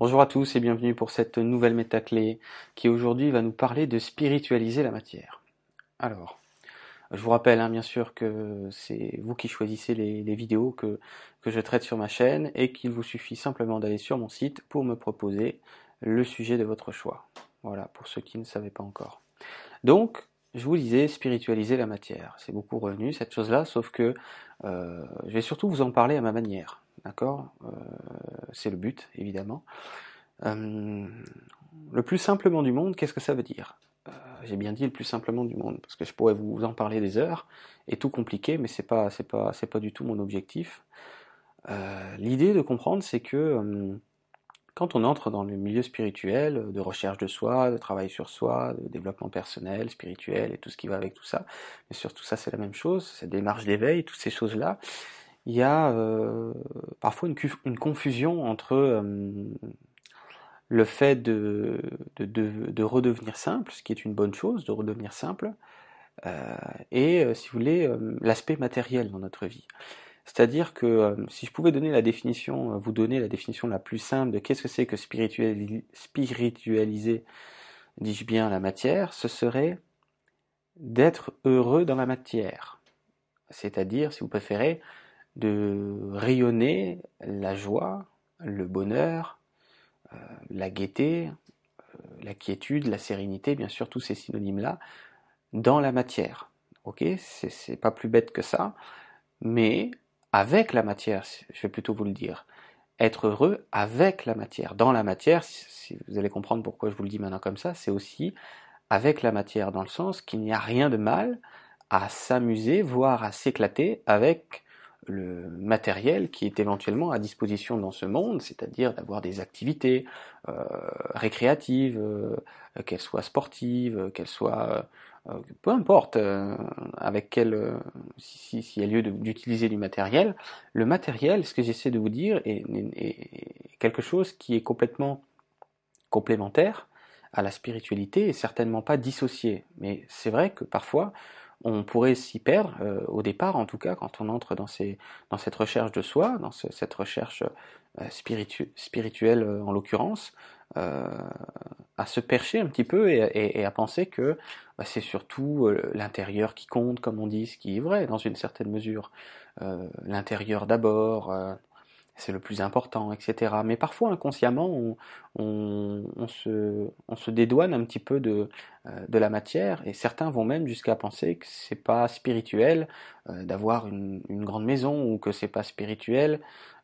Bonjour à tous et bienvenue pour cette nouvelle métaclé qui aujourd'hui va nous parler de spiritualiser la matière. Alors, je vous rappelle hein, bien sûr que c'est vous qui choisissez les, vidéos que, que je traite sur ma chaîne et qu'il vous suffit simplement d'aller sur mon site pour me proposer le sujet de votre choix. Voilà, pour ceux qui ne savaient pas encore. Donc, je vous disais, spiritualiser la matière. C'est beaucoup revenu cette chose-là, sauf que euh, je vais surtout vous en parler à ma manière. D'accord? Euh, C'est le but, évidemment. Euh, le plus simplement du monde, qu'est-ce que ça veut dire? J'ai bien dit le plus simplement du monde, parce que je pourrais vous en parler des heures, et tout compliqué, mais c'est pas, pas, pas du tout mon objectif. L'idée de comprendre, c'est que quand on entre dans le milieu spirituel, euh, de recherche de soi, de travail sur soi, de développement personnel, spirituel et tout ce qui va avec tout ça, mais sur tout ça c'est la même chose, cette démarche d'éveil, toutes ces choses-là, il y a euh, parfois une, confusion entre euh, le fait de, de, redevenir simple, ce qui est une bonne chose, de redevenir simple, et, si vous voulez, l'aspect matériel dans notre vie. C'est-à-dire que euh, si je pouvais donner la définition, euh, vous donner la définition la plus simple de qu'est-ce que c'est que spiritualiser, dis-je bien, la matière, ce serait d'être heureux dans la matière. C'est-à-dire, si vous préférez, de rayonner la joie, le bonheur, euh, la gaieté, la quiétude, la sérénité, bien sûr, tous ces synonymes-là, dans la matière. Ok, c'est pas plus bête que ça, mais avec la matière, je vais plutôt vous le dire. Être heureux avec la matière. Dans la matière, si vous allez comprendre pourquoi je vous le dis maintenant comme ça, c'est aussi avec la matière, dans le sens qu'il n'y a rien de mal à s'amuser, voire à s'éclater avec le matériel qui est éventuellement à disposition dans ce monde, c'est-à-dire d'avoir des activités euh, récréatives, euh, qu'elles soient sportives, qu'elles soient euh, peu importe avec quel, euh, s'il y a lieu d'utiliser du matériel, le matériel, ce que j'essaie de vous dire, est, quelque chose qui est complètement complémentaire à la spiritualité et certainement pas dissocié. Mais c'est vrai que parfois, on pourrait s'y perdre, au départ en tout cas, quand on entre dans, ces, dans cette recherche de soi, dans cette recherche spirituelle en l'occurrence, à se percher un petit peu et, à penser que bah, c'est surtout euh, l'intérieur qui compte, comme on dit, ce qui est vrai dans une certaine mesure. Euh, l'intérieur d'abord, euh, c'est le plus important, etc. Mais parfois inconsciemment, on, se, dédouane un petit peu de, de, la matière et certains vont même jusqu'à penser que c'est pas spirituel d'avoir une, grande maison ou que c'est pas spirituel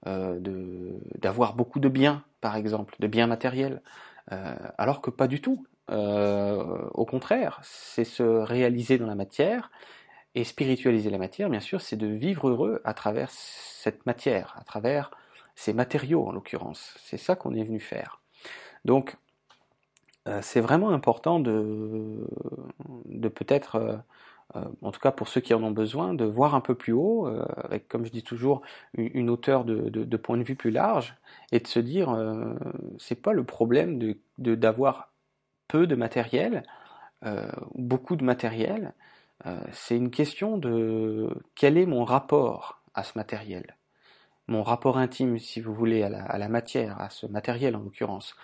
d'avoir beaucoup de biens, par exemple, de biens matériels. Euh, alors que pas du tout. Euh, au contraire, c'est se réaliser dans la matière, et spiritualiser la matière, bien sûr, c'est de vivre heureux à travers cette matière, à travers ces matériaux en l'occurrence. C'est ça qu'on est venu faire. Donc, euh, c'est vraiment important de, de peut-être euh, en tout cas pour ceux qui en ont besoin, de voir un peu plus haut, euh, avec, comme je dis toujours, une, hauteur de, point de vue plus large, et de se dire, euh, c'est pas le problème de d'avoir peu de matériel, ou beaucoup de matériel, c'est une question de quel est mon rapport à ce matériel, mon rapport intime, si vous voulez, à la, matière, à ce matériel en l'occurrence.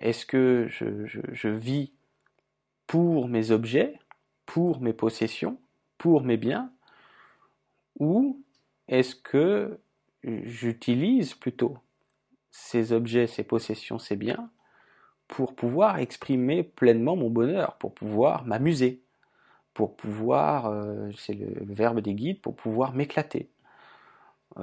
Est-ce que je vis pour mes objets pour mes possessions, pour mes biens, ou est-ce que j'utilise plutôt ces objets, ces possessions, ces biens pour pouvoir exprimer pleinement mon bonheur, pour pouvoir m'amuser, pour pouvoir, euh, c'est le, verbe des guides, pour pouvoir m'éclater, euh,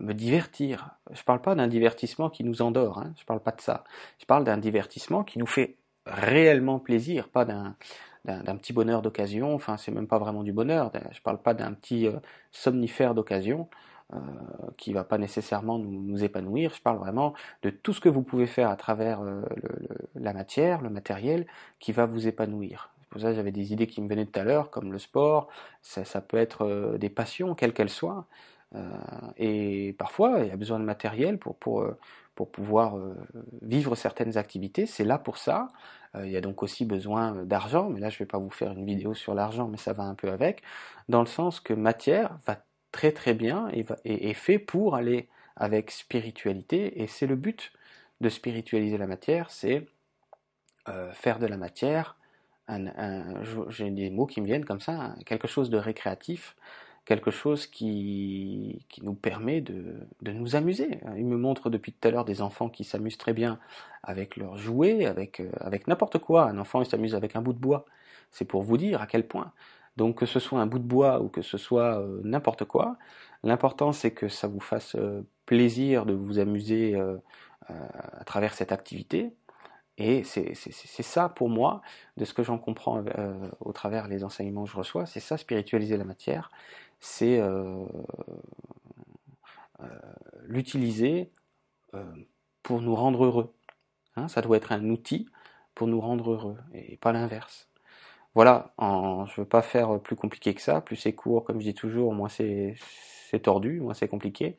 me divertir. Je ne parle pas d'un divertissement qui nous endort, hein, je ne parle pas de ça. Je parle d'un divertissement qui nous fait réellement plaisir, pas d'un petit bonheur d'occasion, enfin c'est même pas vraiment du bonheur, je parle pas d'un petit euh, somnifère d'occasion euh, qui va pas nécessairement nous, épanouir, je parle vraiment de tout ce que vous pouvez faire à travers euh, la matière, le matériel, qui va vous épanouir. Pour ça j'avais des idées qui me venaient tout à l'heure, comme le sport, ça, peut être des passions, quelles qu'elles soient, et parfois il y a besoin de matériel pour, pour, pour pouvoir vivre certaines activités, c'est là pour ça. Euh, il y a donc aussi besoin euh, d'argent, mais là je ne vais pas vous faire une vidéo sur l'argent, mais ça va un peu avec, dans le sens que matière va très très bien et, est fait pour aller avec spiritualité, et c'est le but de spiritualiser la matière, c'est faire de la matière, j'ai des mots qui me viennent comme ça, quelque chose de récréatif, quelque chose qui, qui nous permet de, de, nous amuser. Il me montre depuis tout à l'heure des enfants qui s'amusent très bien avec leurs jouets, avec, euh, avec n'importe quoi. Un enfant, il s'amuse avec un bout de bois. C'est pour vous dire à quel point. Donc que ce soit un bout de bois ou que ce soit euh, n'importe quoi, l'important c'est que ça vous fasse euh, plaisir de vous amuser à travers cette activité. Et c'est ça pour moi, de ce que j'en comprends au travers les enseignements que je reçois, c'est ça spiritualiser la matière, c'est euh, euh, l'utiliser euh, pour nous rendre heureux. Hein, ça doit être un outil pour nous rendre heureux et pas l'inverse. Voilà, je ne veux pas faire plus compliqué que ça, plus c'est court, comme je dis toujours, moins c'est tordu, moins c'est compliqué.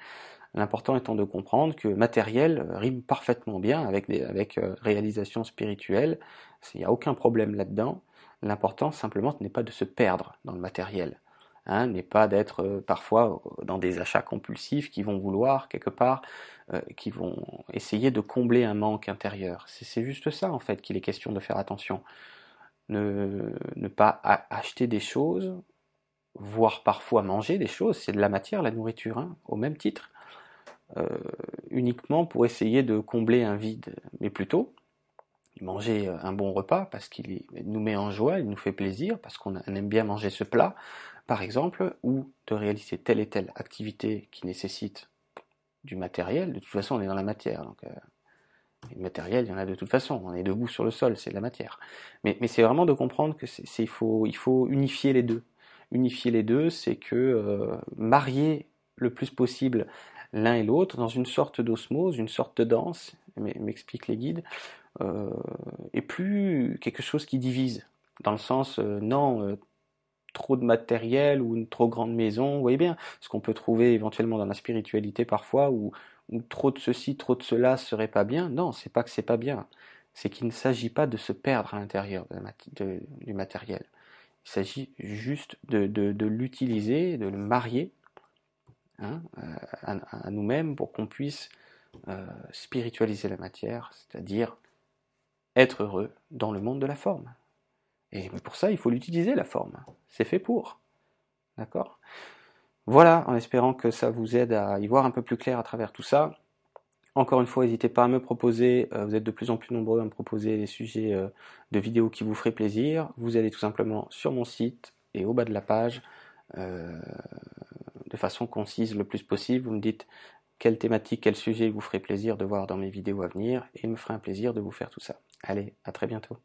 L'important étant de comprendre que matériel rime parfaitement bien avec, avec réalisation spirituelle, il n'y a aucun problème là-dedans. L'important simplement n'est pas de se perdre dans le matériel. Hein, n'est pas d'être euh, parfois dans des achats compulsifs qui vont vouloir quelque part, euh, qui vont essayer de combler un manque intérieur. C'est juste ça en fait qu'il est question de faire attention. Ne, pas acheter des choses, voire parfois manger des choses, c'est de la matière, la nourriture, hein, au même titre, euh, uniquement pour essayer de combler un vide, mais plutôt manger un bon repas parce qu'il nous met en joie, il nous fait plaisir, parce qu'on aime bien manger ce plat, par exemple, ou de réaliser telle et telle activité qui nécessite du matériel. De toute façon, on est dans la matière. Donc, euh, le matériel, il y en a de toute façon. On est debout sur le sol, c'est de la matière. Mais, c'est vraiment de comprendre que c'est, faut, unifier les deux. Unifier les deux, c'est que euh, marier le plus possible l'un et l'autre dans une sorte d'osmose, une sorte de danse, m'expliquent les guides, euh, et plus quelque chose qui divise. Dans le sens, euh, non, trop de matériel ou une trop grande maison, vous voyez bien, ce qu'on peut trouver éventuellement dans la spiritualité parfois, où, trop de ceci, trop de cela serait pas bien. Non, c'est pas que c'est pas bien, c'est qu'il ne s'agit pas de se perdre à l'intérieur du matériel. Il s'agit juste de, l'utiliser, de le marier hein, à, nous-mêmes pour qu'on puisse euh, spiritualiser la matière, c'est-à-dire être heureux dans le monde de la forme. Et pour ça, il faut l'utiliser, la forme. C'est fait pour. D'accord? Voilà, en espérant que ça vous aide à y voir un peu plus clair à travers tout ça. Encore une fois, n'hésitez pas à me proposer, euh, vous êtes de plus en plus nombreux à me proposer des sujets euh, de vidéos qui vous feraient plaisir. Vous allez tout simplement sur mon site et au bas de la page, euh, de façon concise le plus possible, vous me dites quelle thématique, quel sujet vous ferait plaisir de voir dans mes vidéos à venir, et il me ferait un plaisir de vous faire tout ça. Allez, à très bientôt.